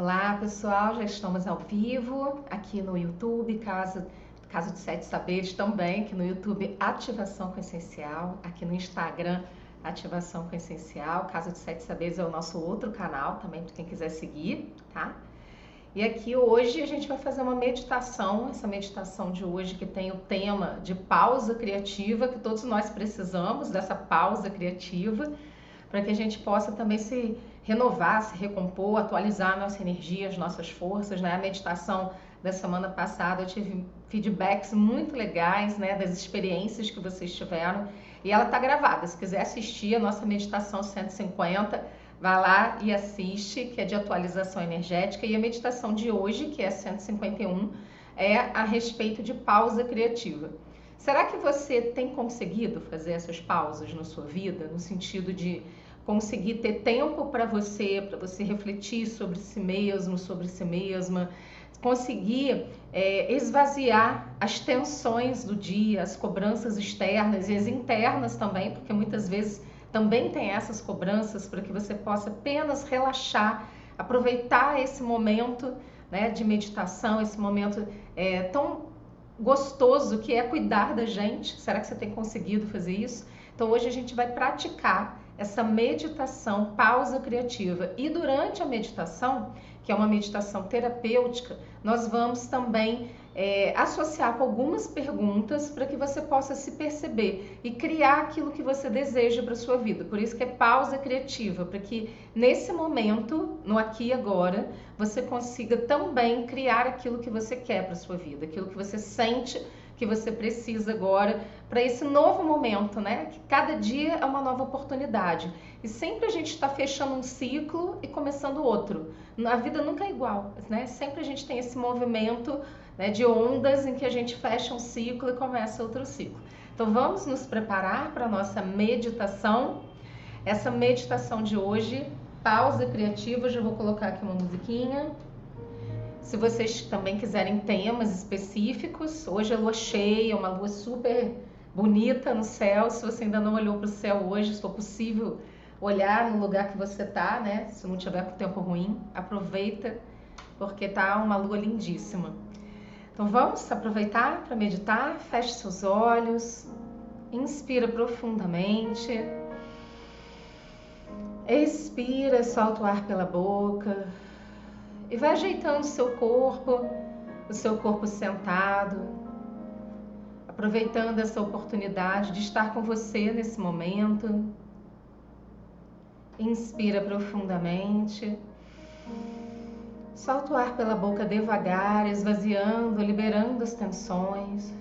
Olá pessoal, já estamos ao vivo aqui no YouTube, caso, caso de Sete Saberes também, aqui no YouTube Ativação com Essencial, aqui no Instagram Ativação com Essencial, Casa de Sete Saberes é o nosso outro canal também para quem quiser seguir, tá? E aqui hoje a gente vai fazer uma meditação, essa meditação de hoje que tem o tema de pausa criativa, que todos nós precisamos dessa pausa criativa, para que a gente possa também se renovar, se recompor, atualizar nossa energia, as nossas forças, né? A meditação da semana passada eu tive feedbacks muito legais, né, das experiências que vocês tiveram, e ela tá gravada. Se quiser assistir a nossa meditação 150, vá lá e assiste, que é de atualização energética, e a meditação de hoje, que é 151, é a respeito de pausa criativa. Será que você tem conseguido fazer essas pausas na sua vida, no sentido de conseguir ter tempo para você, para você refletir sobre si mesmo, sobre si mesma, conseguir é, esvaziar as tensões do dia, as cobranças externas e as internas também, porque muitas vezes também tem essas cobranças para que você possa apenas relaxar, aproveitar esse momento né, de meditação, esse momento é, tão gostoso que é cuidar da gente. Será que você tem conseguido fazer isso? Então hoje a gente vai praticar essa meditação pausa criativa. E durante a meditação, que é uma meditação terapêutica, nós vamos também é, associar com algumas perguntas para que você possa se perceber e criar aquilo que você deseja para sua vida. Por isso que é pausa criativa, para que nesse momento, no aqui e agora, você consiga também criar aquilo que você quer para sua vida, aquilo que você sente que você precisa agora para esse novo momento, né? Que cada dia é uma nova oportunidade. E sempre a gente está fechando um ciclo e começando outro. A vida nunca é igual, né? Sempre a gente tem esse movimento né, de ondas em que a gente fecha um ciclo e começa outro ciclo. Então vamos nos preparar para a nossa meditação. Essa meditação de hoje, pausa criativa, já vou colocar aqui uma musiquinha. Se vocês também quiserem temas específicos, hoje é lua cheia, uma lua super bonita no céu. Se você ainda não olhou para o céu hoje, se for possível olhar no lugar que você está, né? Se não tiver com tempo ruim, aproveita, porque tá uma lua lindíssima. Então vamos aproveitar para meditar. Feche seus olhos, inspira profundamente, expira, solta o ar pela boca e vai ajeitando o seu corpo, o seu corpo sentado, aproveitando essa oportunidade de estar com você nesse momento. Inspira profundamente. Solta o ar pela boca devagar, esvaziando, liberando as tensões.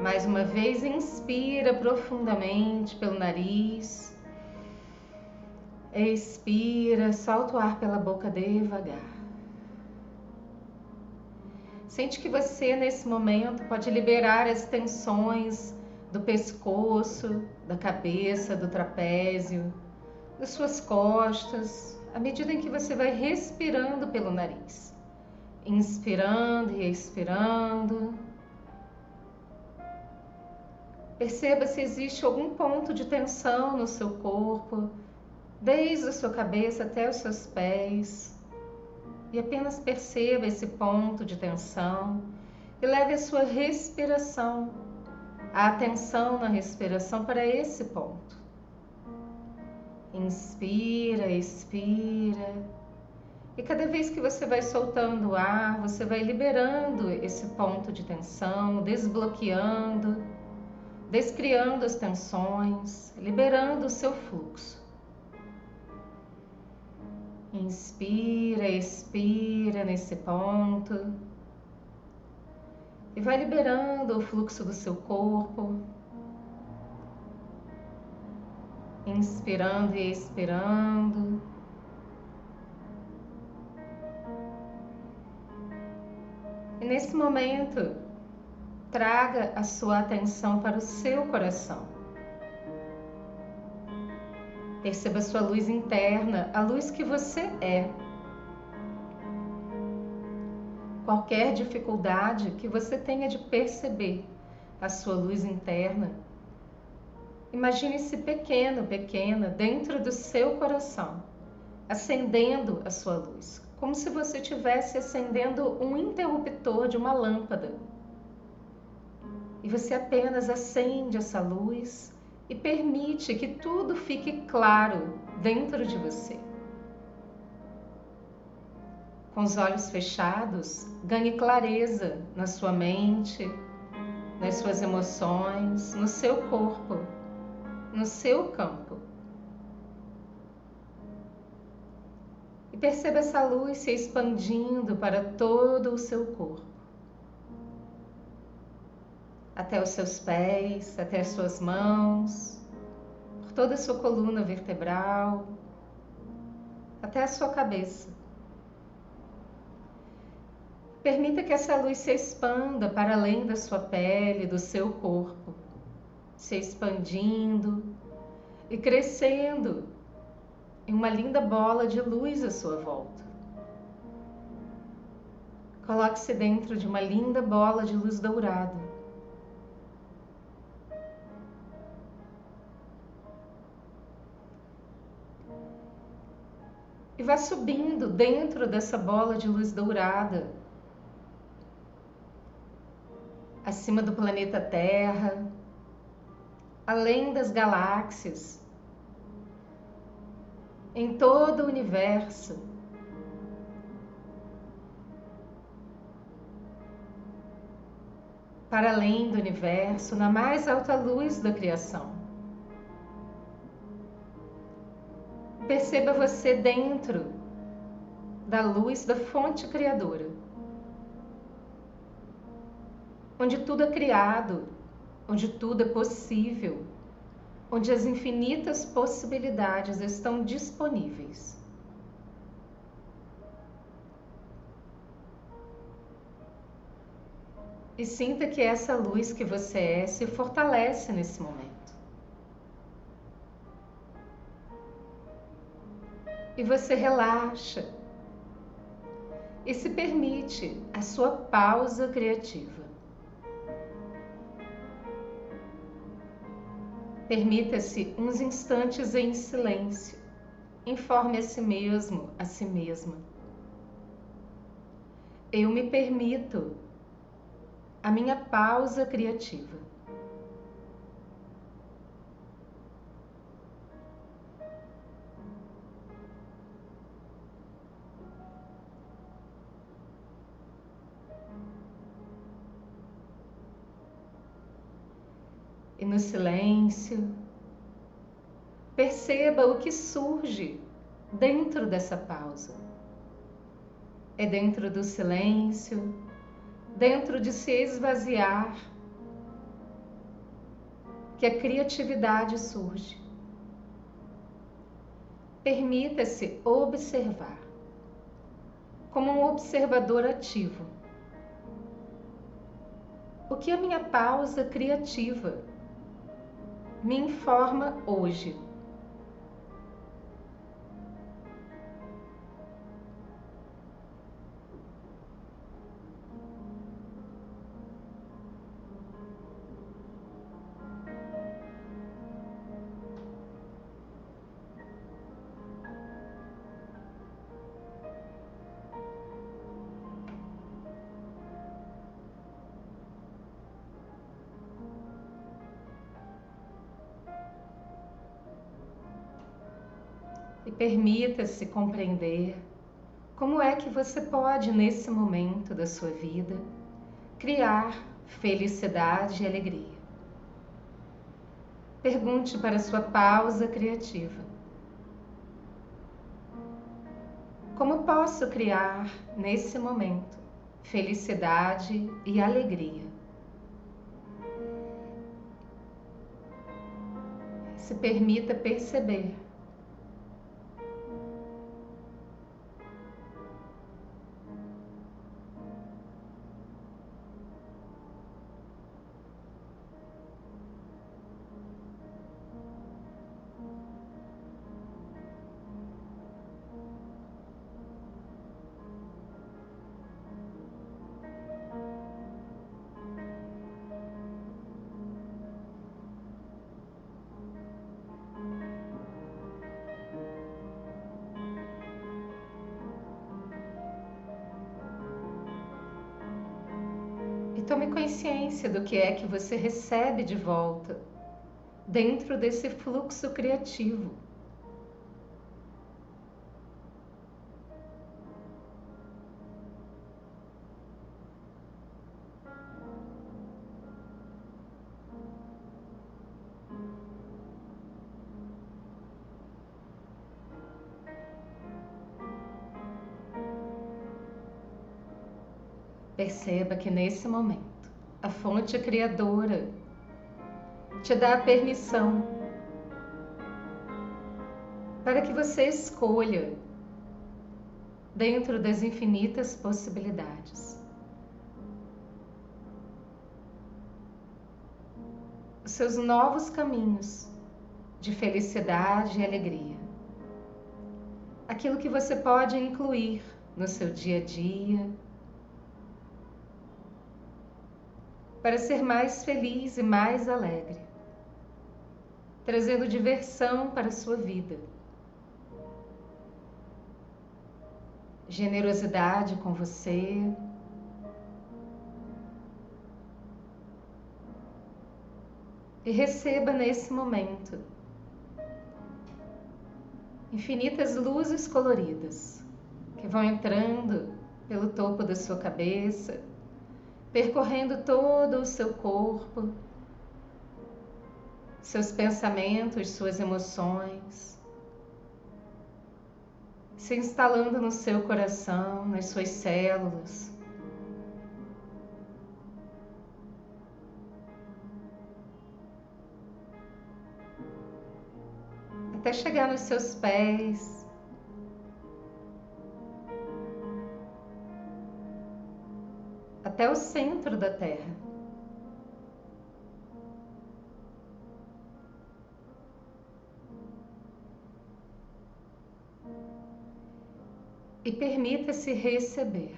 Mais uma vez, inspira profundamente pelo nariz. Expira, solta o ar pela boca devagar. Sente que você, nesse momento, pode liberar as tensões do pescoço, da cabeça, do trapézio, das suas costas, à medida em que você vai respirando pelo nariz. Inspirando e expirando. Perceba se existe algum ponto de tensão no seu corpo desde a sua cabeça até os seus pés, e apenas perceba esse ponto de tensão e leve a sua respiração, a atenção na respiração para esse ponto. Inspira, expira. E cada vez que você vai soltando o ar, você vai liberando esse ponto de tensão, desbloqueando, descriando as tensões, liberando o seu fluxo. Inspira, expira nesse ponto. E vai liberando o fluxo do seu corpo. Inspirando e expirando. E nesse momento, traga a sua atenção para o seu coração. Perceba sua luz interna, a luz que você é. Qualquer dificuldade que você tenha de perceber a sua luz interna, imagine-se pequeno, pequena, dentro do seu coração, acendendo a sua luz, como se você estivesse acendendo um interruptor de uma lâmpada. E você apenas acende essa luz e permite que tudo fique claro dentro de você. Com os olhos fechados, ganhe clareza na sua mente, nas suas emoções, no seu corpo, no seu campo. E perceba essa luz se expandindo para todo o seu corpo até os seus pés, até as suas mãos, por toda a sua coluna vertebral, até a sua cabeça. Permita que essa luz se expanda para além da sua pele, do seu corpo, se expandindo e crescendo em uma linda bola de luz à sua volta. Coloque-se dentro de uma linda bola de luz dourada. E vá subindo dentro dessa bola de luz dourada, acima do planeta Terra, além das galáxias, em todo o universo. Para além do universo, na mais alta luz da criação. Perceba você dentro da luz da fonte criadora, onde tudo é criado, onde tudo é possível, onde as infinitas possibilidades estão disponíveis. E sinta que essa luz que você é se fortalece nesse momento. E você relaxa e se permite a sua pausa criativa. Permita-se uns instantes em silêncio. Informe a si mesmo, a si mesma. Eu me permito a minha pausa criativa. Silêncio, perceba o que surge dentro dessa pausa. É dentro do silêncio, dentro de se esvaziar, que a criatividade surge. Permita-se observar, como um observador ativo. O que a minha pausa criativa me informa hoje. E permita-se compreender como é que você pode, nesse momento da sua vida, criar felicidade e alegria. Pergunte para sua pausa criativa: Como posso criar, nesse momento, felicidade e alegria? Se permita perceber tome consciência do que é que você recebe de volta dentro desse fluxo criativo. Perceba que nesse momento a fonte criadora te dá a permissão para que você escolha dentro das infinitas possibilidades. Os seus novos caminhos de felicidade e alegria. Aquilo que você pode incluir no seu dia a dia, para ser mais feliz e mais alegre, trazendo diversão para a sua vida. Generosidade com você. E receba nesse momento infinitas luzes coloridas que vão entrando pelo topo da sua cabeça percorrendo todo o seu corpo, seus pensamentos, suas emoções, se instalando no seu coração, nas suas células. Até chegar nos seus pés, até o centro da Terra. E permita-se receber.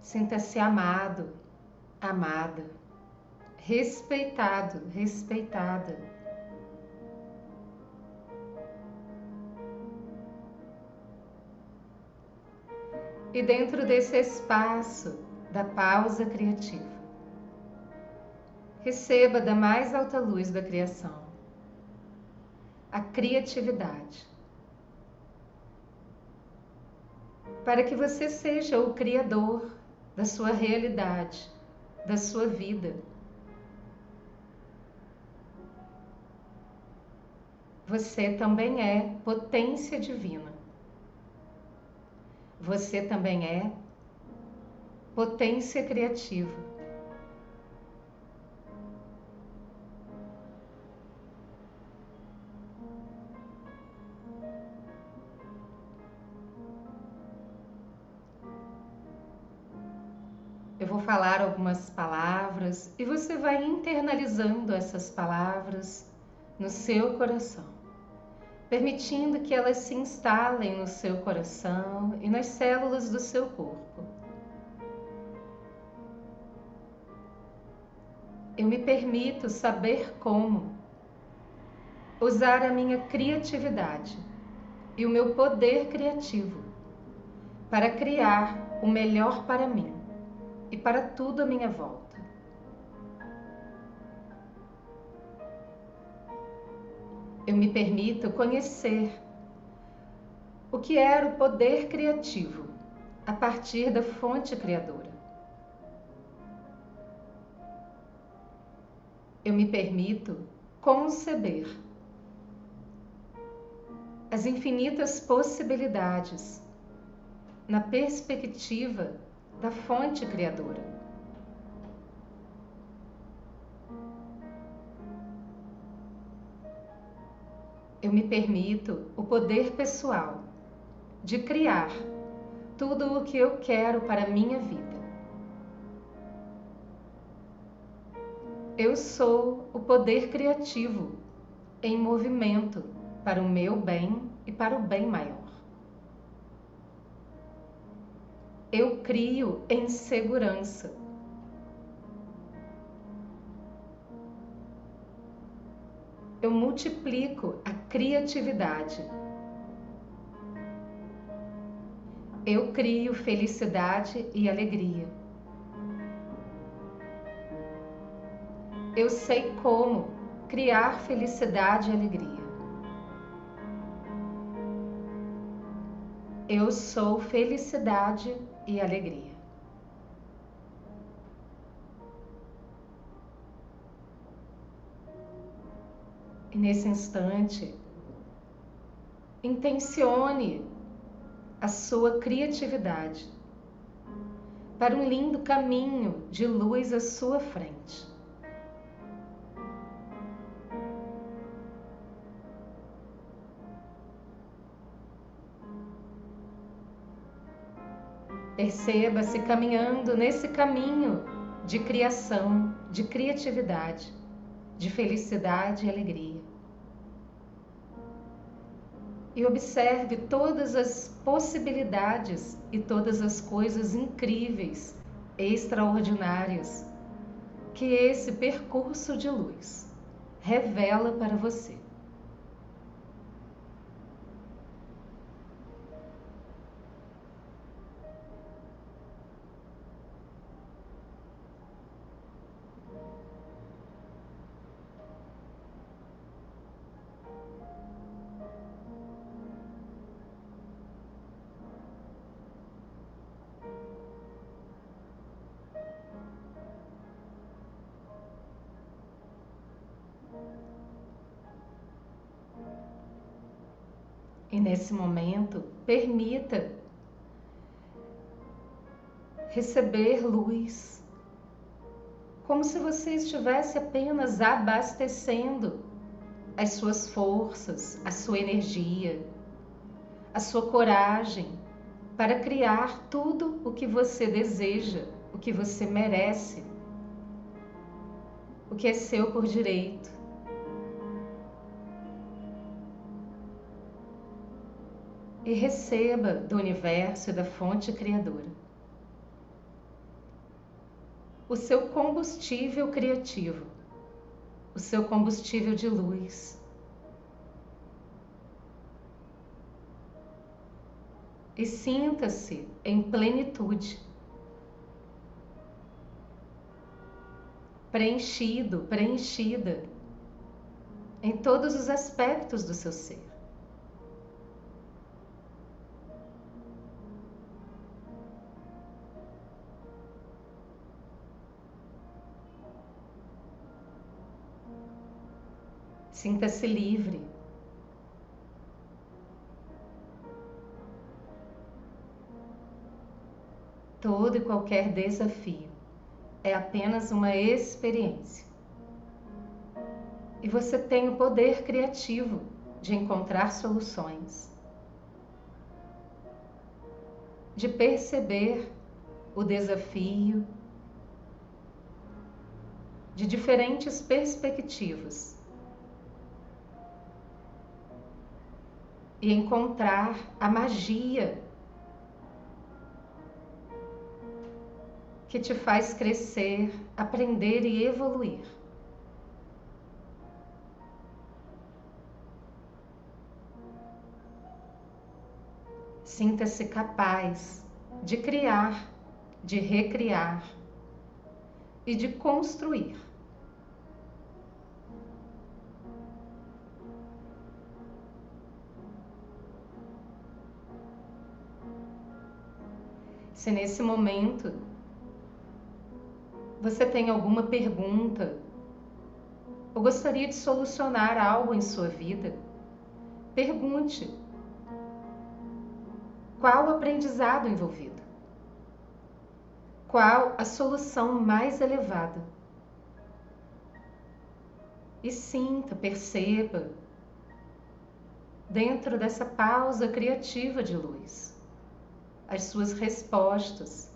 Sinta-se amado, amada, respeitado, respeitada. E dentro desse espaço da pausa criativa. Receba da mais alta luz da criação a criatividade. Para que você seja o criador da sua realidade, da sua vida. Você também é potência divina você também é potência criativa. Eu vou falar algumas palavras e você vai internalizando essas palavras no seu coração permitindo que elas se instalem no seu coração e nas células do seu corpo. Eu me permito saber como usar a minha criatividade e o meu poder criativo para criar o melhor para mim e para tudo à minha volta. Eu me permito conhecer o que era o poder criativo a partir da fonte criadora. Eu me permito conceber as infinitas possibilidades na perspectiva da fonte criadora. Eu me permito o poder pessoal de criar tudo o que eu quero para a minha vida. Eu sou o poder criativo em movimento para o meu bem e para o bem maior. Eu crio em segurança eu multiplico a criatividade. Eu crio felicidade e alegria. Eu sei como criar felicidade e alegria. Eu sou felicidade e alegria. Nesse instante, intencione a sua criatividade para um lindo caminho de luz à sua frente. Perceba-se caminhando nesse caminho de criação, de criatividade, de felicidade e alegria. E observe todas as possibilidades e todas as coisas incríveis, extraordinárias que esse percurso de luz revela para você. Nesse momento, permita receber luz, como se você estivesse apenas abastecendo as suas forças, a sua energia, a sua coragem para criar tudo o que você deseja, o que você merece, o que é seu por direito. E receba do universo e da fonte criadora o seu combustível criativo, o seu combustível de luz. E sinta-se em plenitude, preenchido, preenchida em todos os aspectos do seu ser. Sinta-se livre. Todo e qualquer desafio é apenas uma experiência. E você tem o poder criativo de encontrar soluções, de perceber o desafio de diferentes perspectivas e encontrar a magia que te faz crescer, aprender e evoluir. Sinta-se capaz de criar, de recriar e de construir. Se nesse momento você tem alguma pergunta ou gostaria de solucionar algo em sua vida, pergunte qual o aprendizado envolvido, qual a solução mais elevada. E sinta, perceba, dentro dessa pausa criativa de luz as suas respostas.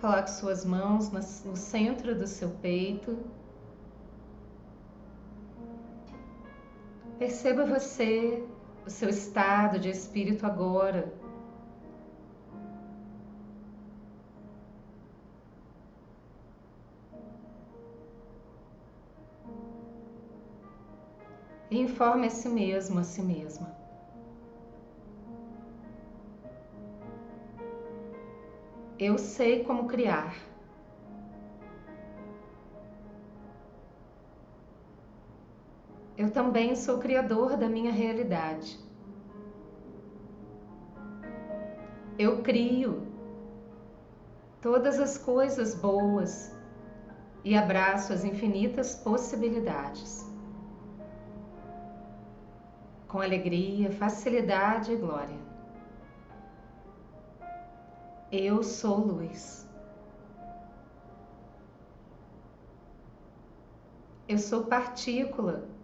Coloque suas mãos no centro do seu peito Perceba você, o seu estado de espírito agora. E informe a si mesmo, a si mesma. Eu sei como criar. Eu também sou criador da minha realidade. Eu crio todas as coisas boas e abraço as infinitas possibilidades. Com alegria, facilidade e glória. Eu sou luz. Eu sou partícula,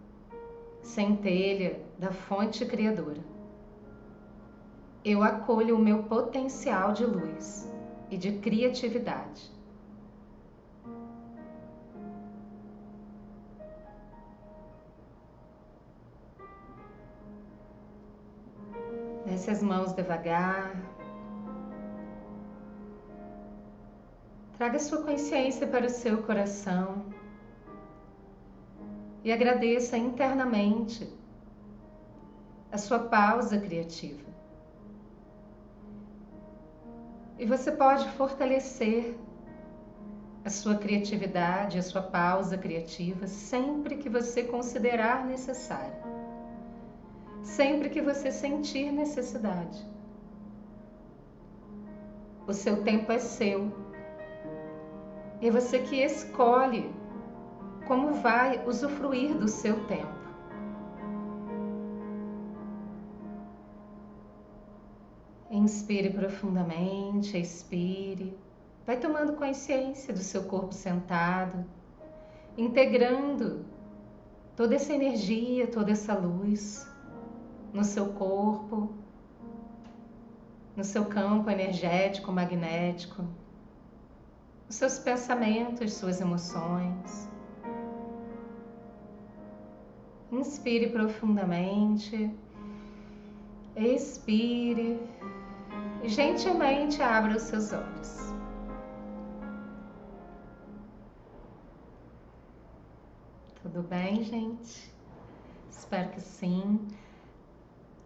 centelha da fonte criadora. Eu acolho o meu potencial de luz e de criatividade. Desce as mãos devagar, Traga sua consciência para o seu coração e agradeça internamente a sua pausa criativa. E você pode fortalecer a sua criatividade, a sua pausa criativa sempre que você considerar necessário, sempre que você sentir necessidade. O seu tempo é seu é você que escolhe como vai usufruir do seu tempo. Inspire profundamente, expire. Vai tomando consciência do seu corpo sentado, integrando toda essa energia, toda essa luz no seu corpo, no seu campo energético, magnético os seus pensamentos, suas emoções. Inspire profundamente, expire e gentilmente abra os seus olhos. Tudo bem, gente? Espero que sim.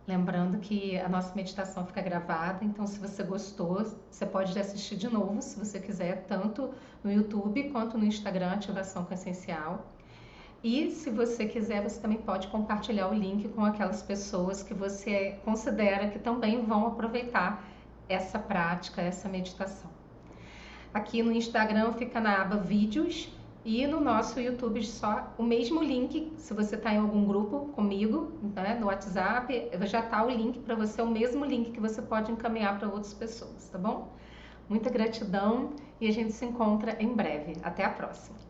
Lembrando que a nossa meditação fica gravada, então se você gostou, você pode assistir de novo, se você quiser, tanto no YouTube quanto no Instagram, Ativação com Essencial. E se você quiser, você também pode compartilhar o link com aquelas pessoas que você considera que também vão aproveitar essa prática, essa meditação. Aqui no Instagram fica na aba Vídeos e no nosso YouTube só o mesmo link, se você está em algum grupo comigo, né, no WhatsApp, já está o link para você, o mesmo link que você pode encaminhar para outras pessoas, tá bom? Muita gratidão e a gente se encontra em breve. Até a próxima!